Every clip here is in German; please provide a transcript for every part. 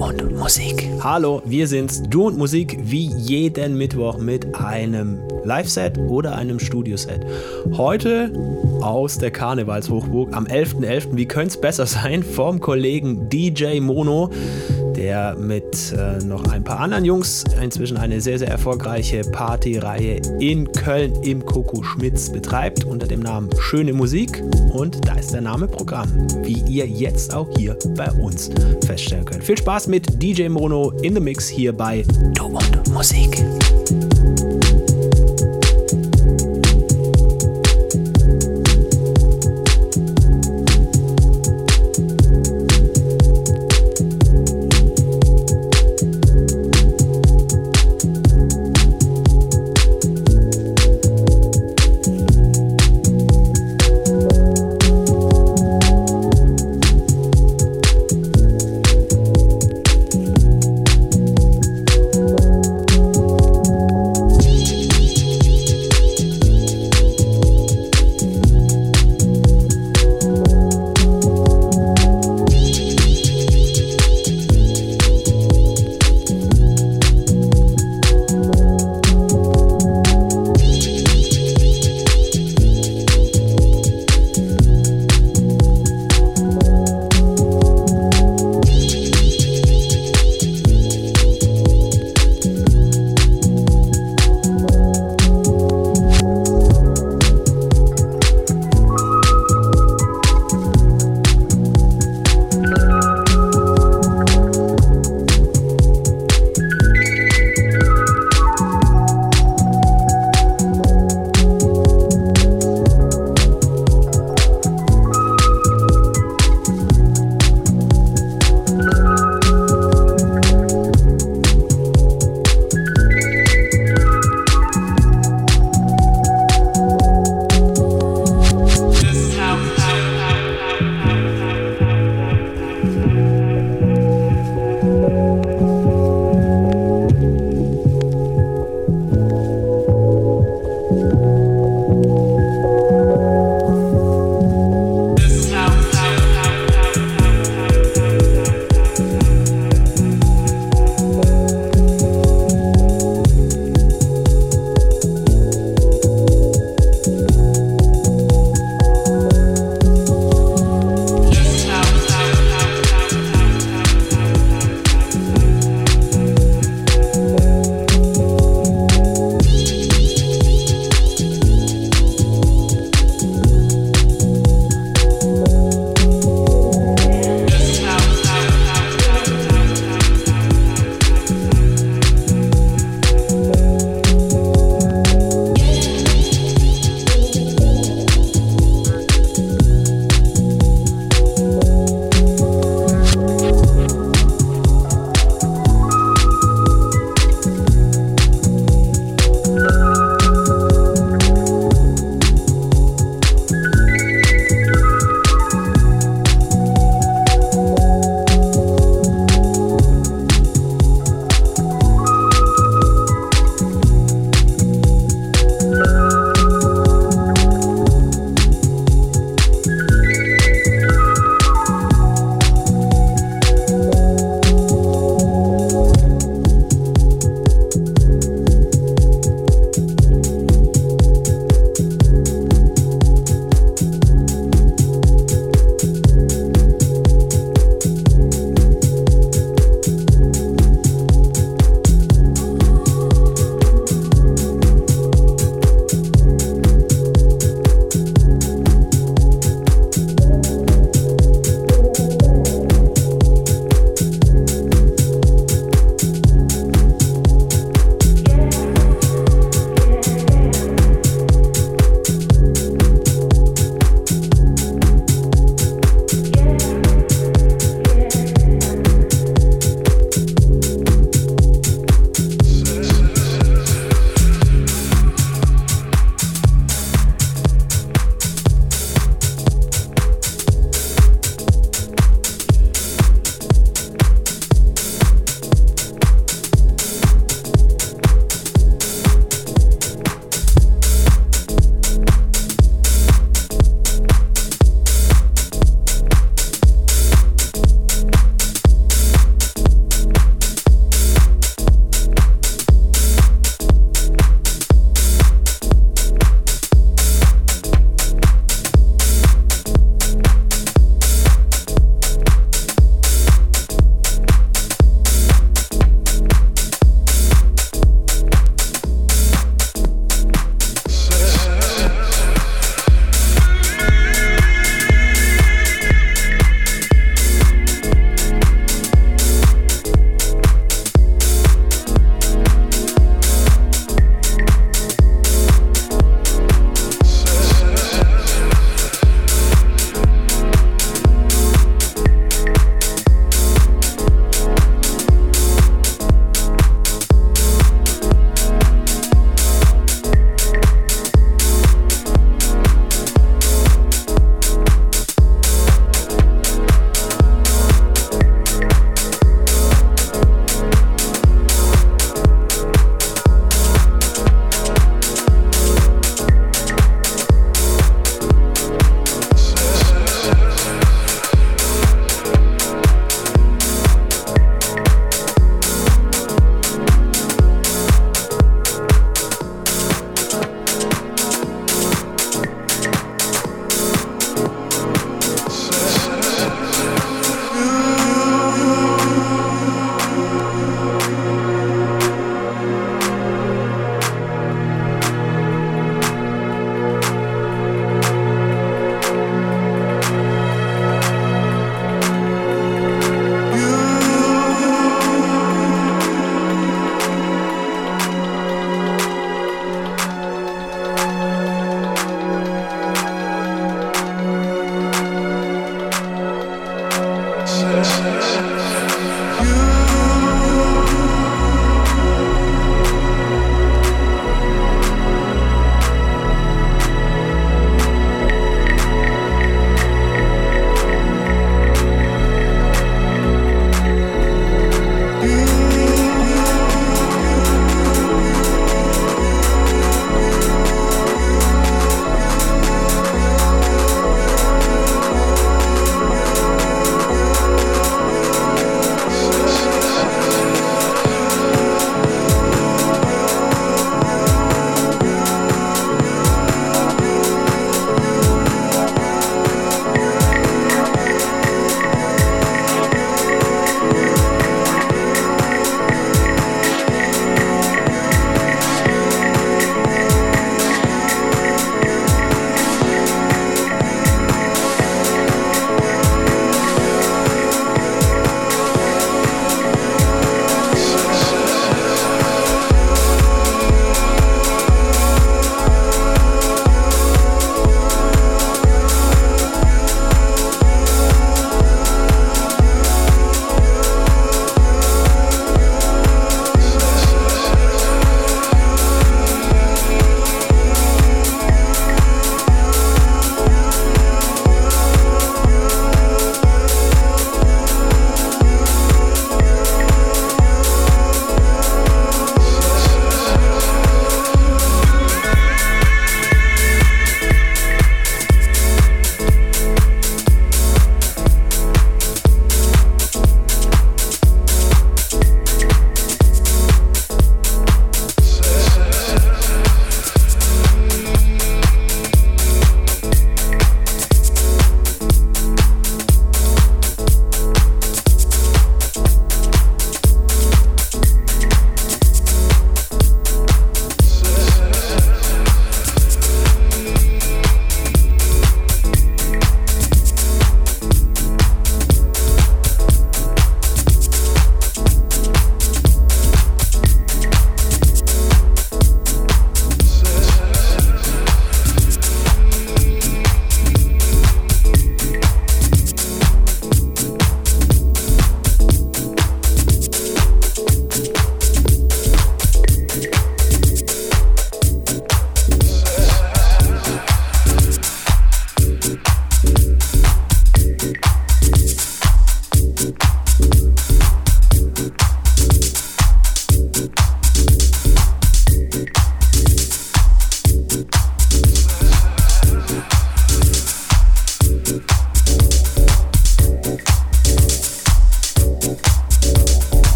und Musik. Hallo, wir sind's, Du und Musik, wie jeden Mittwoch mit einem Live-Set oder einem Studioset. Heute aus der Karnevalshochburg am 11.11., .11., wie könnte es besser sein, vom Kollegen DJ Mono der mit äh, noch ein paar anderen Jungs inzwischen eine sehr, sehr erfolgreiche Partyreihe in Köln im Coco Schmitz betreibt unter dem Namen Schöne Musik. Und da ist der Name Programm, wie ihr jetzt auch hier bei uns feststellen könnt. Viel Spaß mit DJ Mono in the Mix hier bei Du und Musik.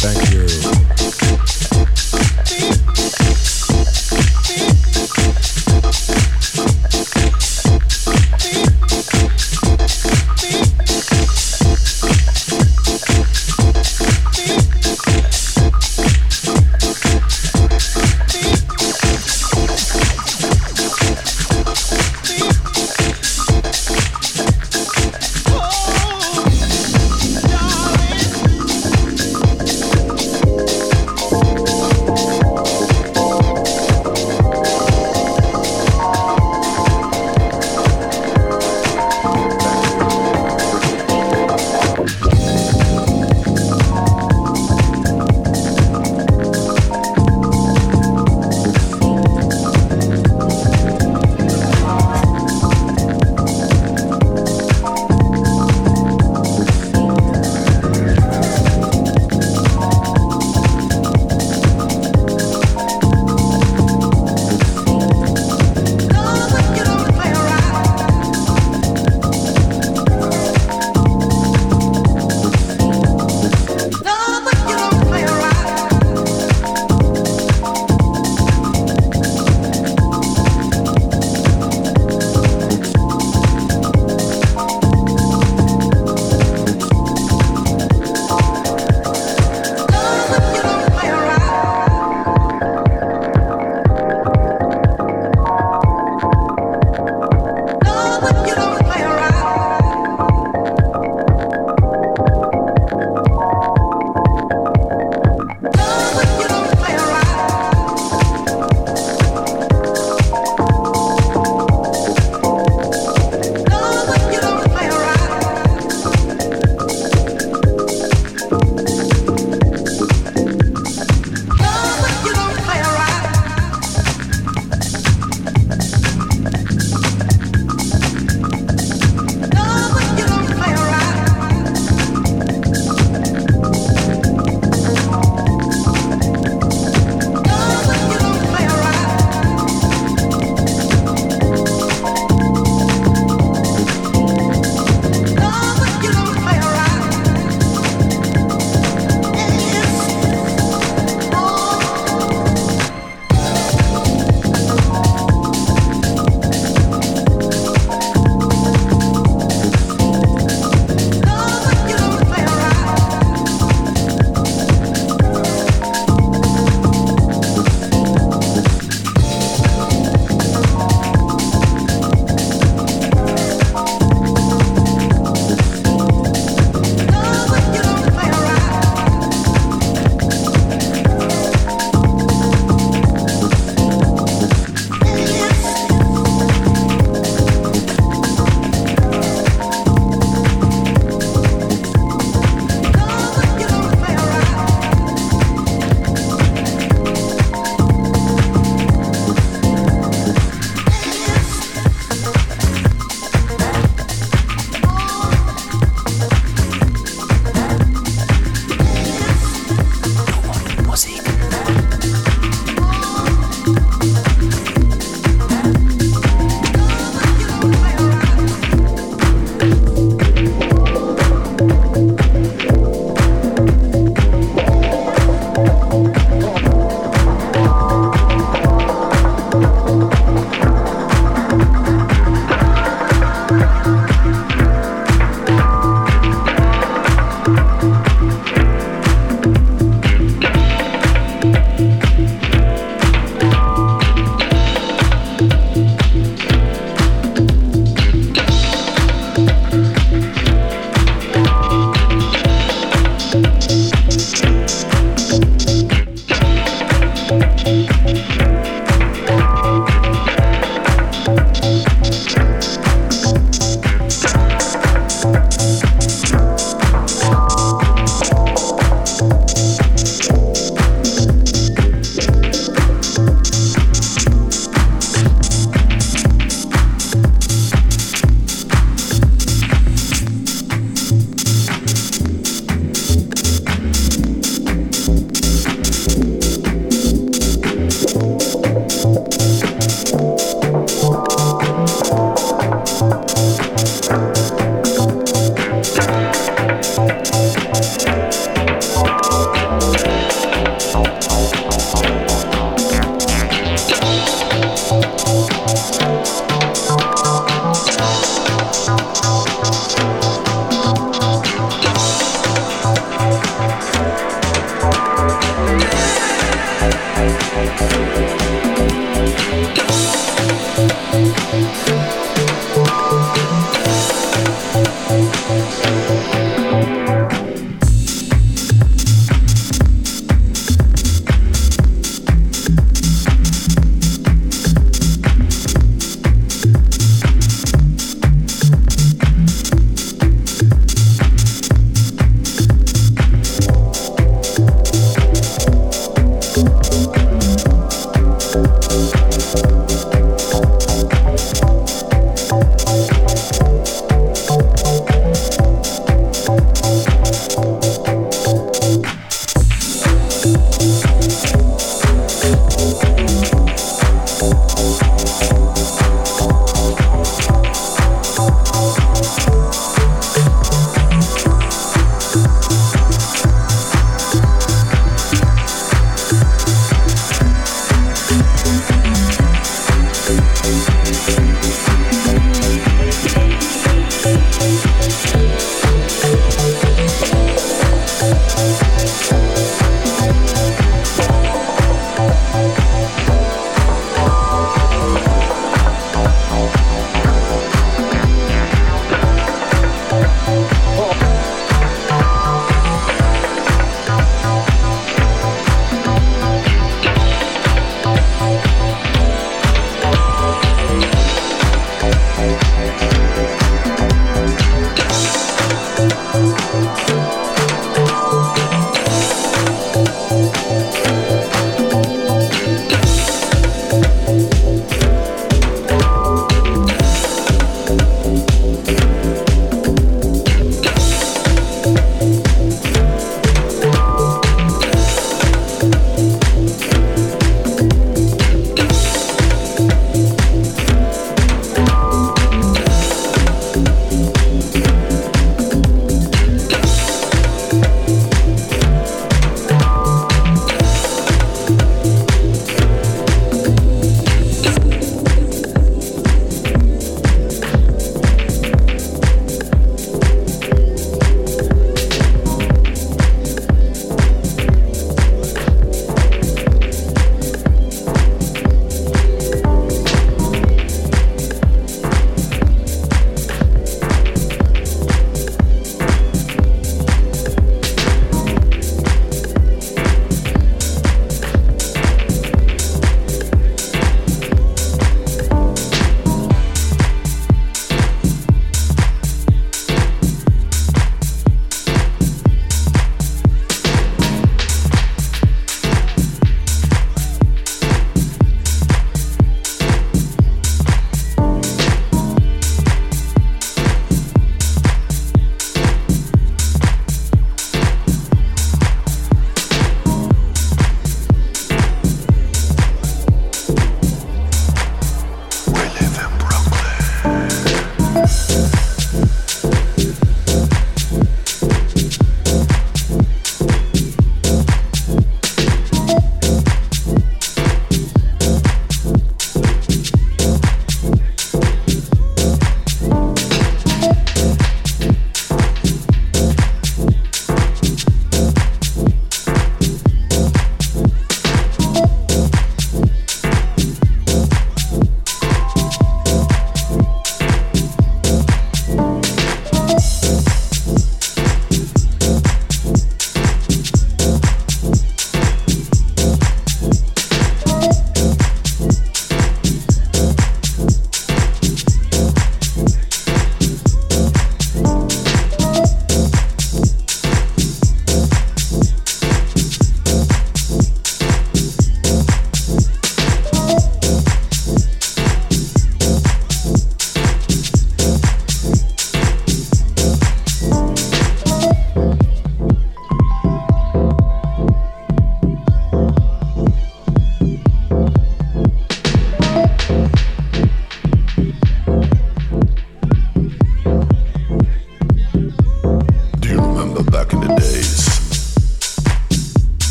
Thank you.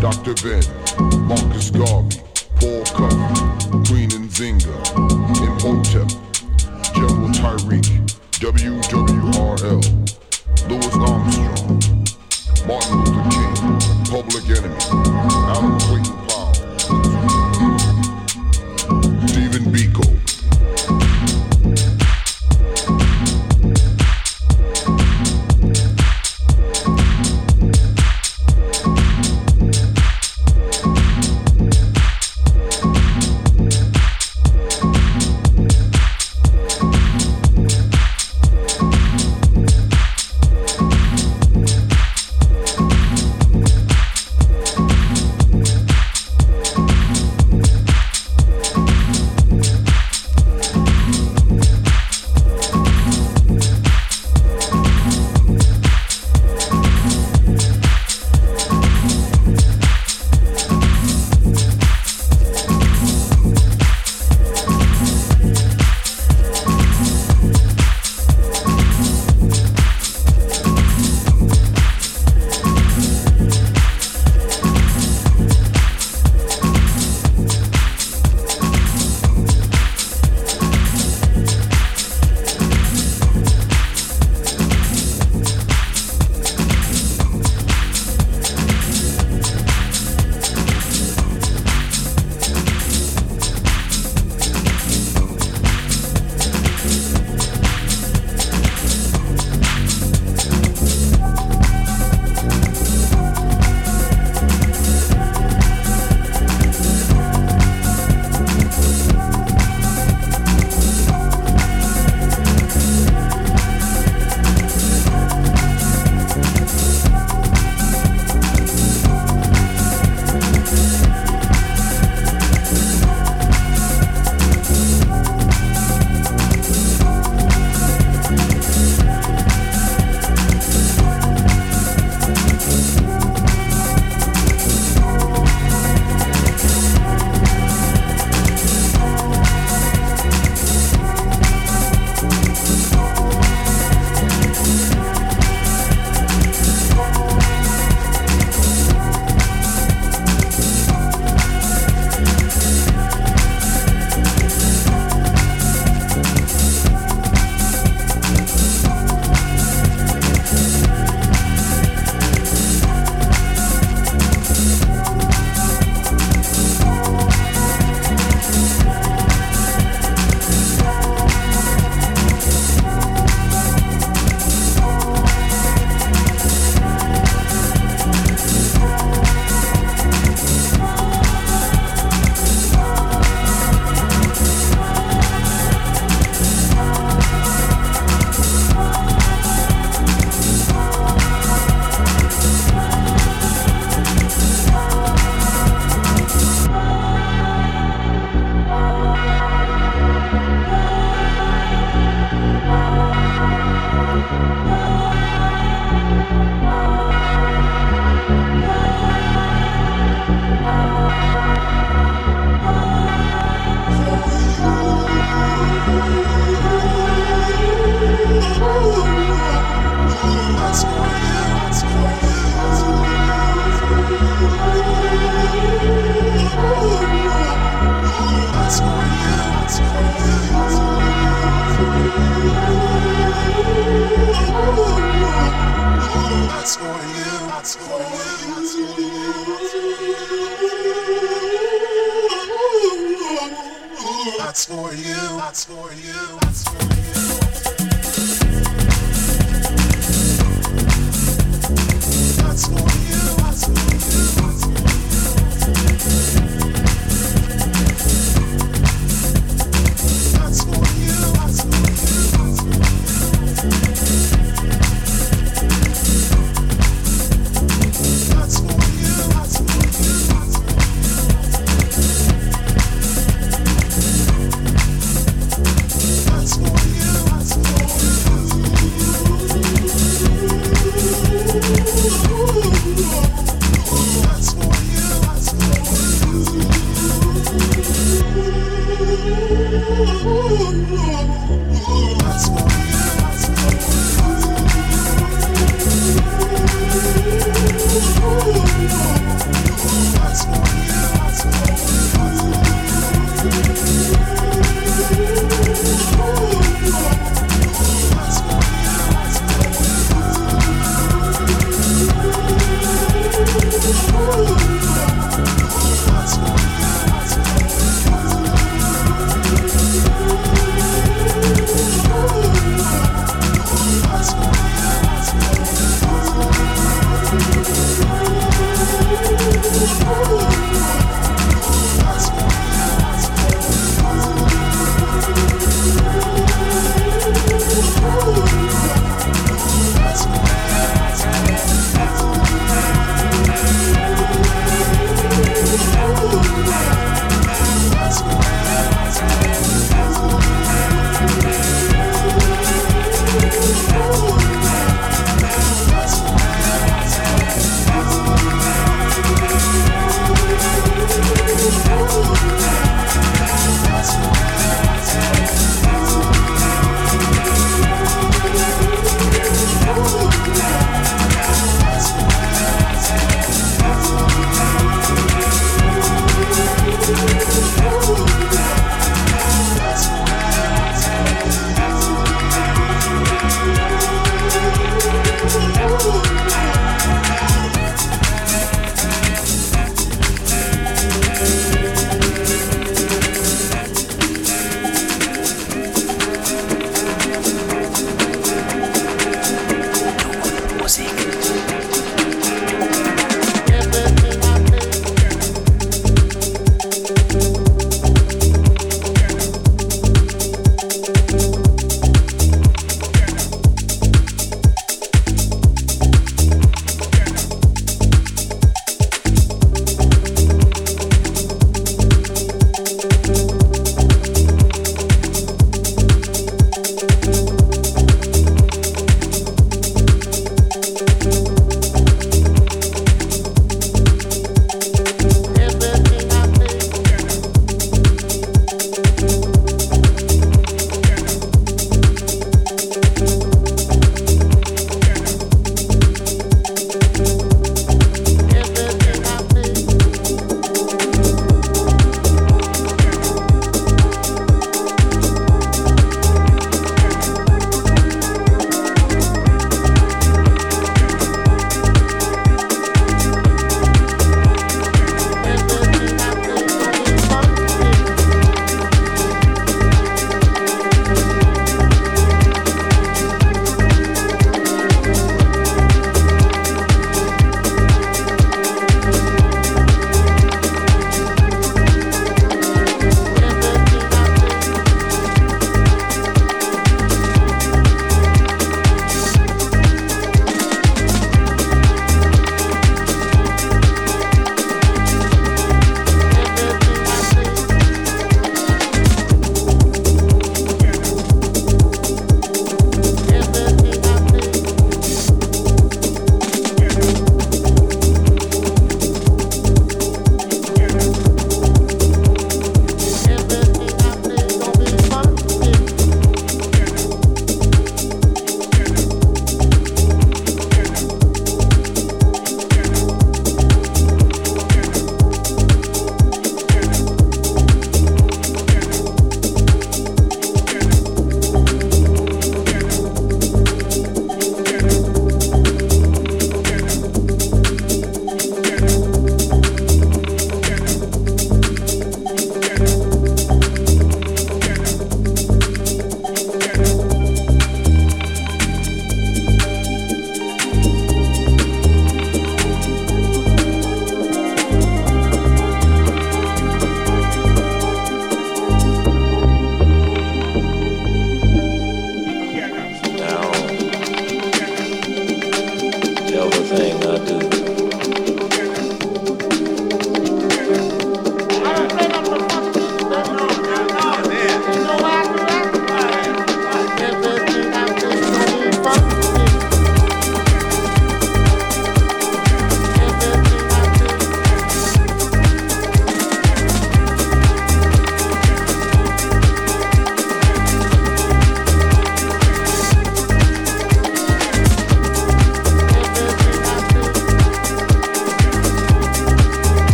Dr. Ben, Marcus Garvey, Paul Covey, Queen and Zinga. That's for you. That's for you. That's for you. That's for you.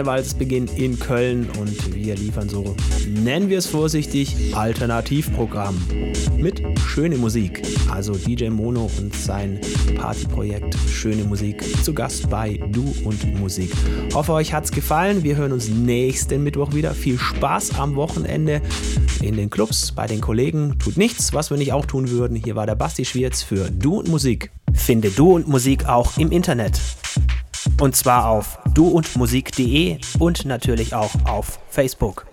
Karnevalsbeginn in Köln und wir liefern so, nennen wir es vorsichtig, Alternativprogramm mit schöne Musik. Also DJ Mono und sein Partyprojekt Schöne Musik zu Gast bei Du und Musik. Hoffe euch hat's gefallen. Wir hören uns nächsten Mittwoch wieder. Viel Spaß am Wochenende in den Clubs, bei den Kollegen. Tut nichts, was wir nicht auch tun würden. Hier war der Basti Schwierz für Du und Musik. Finde Du und Musik auch im Internet. Und zwar auf duundmusik.de und natürlich auch auf Facebook.